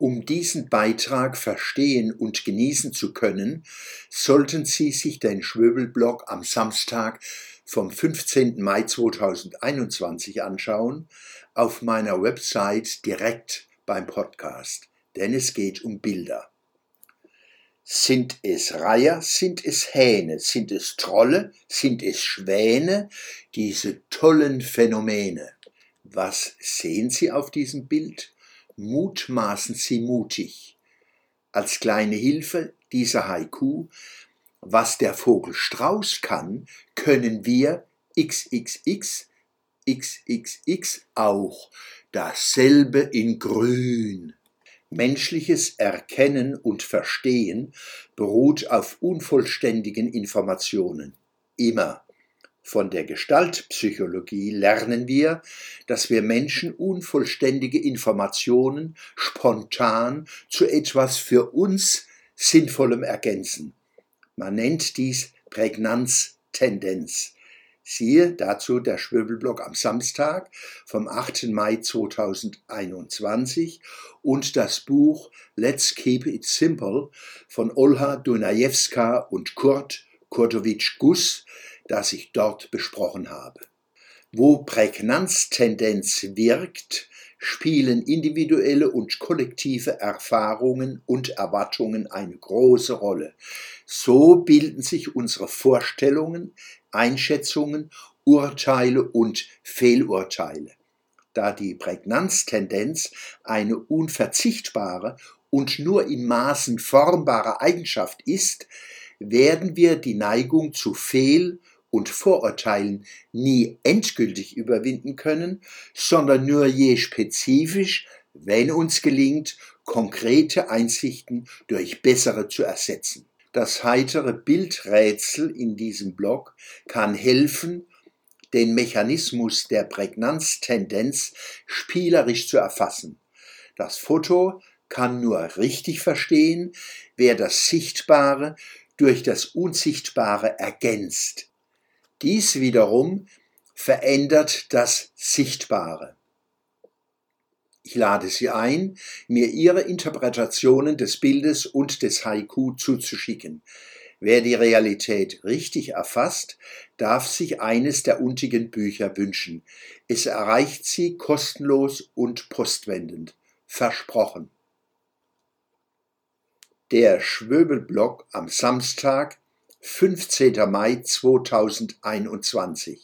Um diesen Beitrag verstehen und genießen zu können, sollten Sie sich den Schwöbelblog am Samstag vom 15. Mai 2021 anschauen, auf meiner Website direkt beim Podcast, denn es geht um Bilder. Sind es Reiher, sind es Hähne, sind es Trolle, sind es Schwäne, diese tollen Phänomene? Was sehen Sie auf diesem Bild? Mutmaßen Sie mutig. Als kleine Hilfe dieser Haiku, was der Vogel Strauß kann, können wir XXX XXX auch dasselbe in Grün. Menschliches Erkennen und Verstehen beruht auf unvollständigen Informationen. Immer. Von der Gestaltpsychologie lernen wir, dass wir Menschen unvollständige Informationen spontan zu etwas für uns Sinnvollem ergänzen. Man nennt dies Prägnanztendenz. Siehe dazu der Schwöbelblock am Samstag vom 8. Mai 2021 und das Buch Let's Keep It Simple von Olha Dunajewska und Kurt Kurtowitsch-Guss, das ich dort besprochen habe. Wo Prägnanztendenz wirkt, spielen individuelle und kollektive Erfahrungen und Erwartungen eine große Rolle. So bilden sich unsere Vorstellungen, Einschätzungen, Urteile und Fehlurteile. Da die Prägnanztendenz eine unverzichtbare und nur in Maßen formbare Eigenschaft ist, werden wir die Neigung zu Fehl- und Vorurteilen nie endgültig überwinden können, sondern nur je spezifisch, wenn uns gelingt, konkrete Einsichten durch bessere zu ersetzen. Das heitere Bildrätsel in diesem Blog kann helfen, den Mechanismus der Prägnanztendenz spielerisch zu erfassen. Das Foto kann nur richtig verstehen, wer das Sichtbare durch das Unsichtbare ergänzt. Dies wiederum verändert das Sichtbare. Ich lade Sie ein, mir Ihre Interpretationen des Bildes und des Haiku zuzuschicken. Wer die Realität richtig erfasst, darf sich eines der untigen Bücher wünschen. Es erreicht Sie kostenlos und postwendend. Versprochen. Der Schwöbelblock am Samstag, 15. Mai 2021.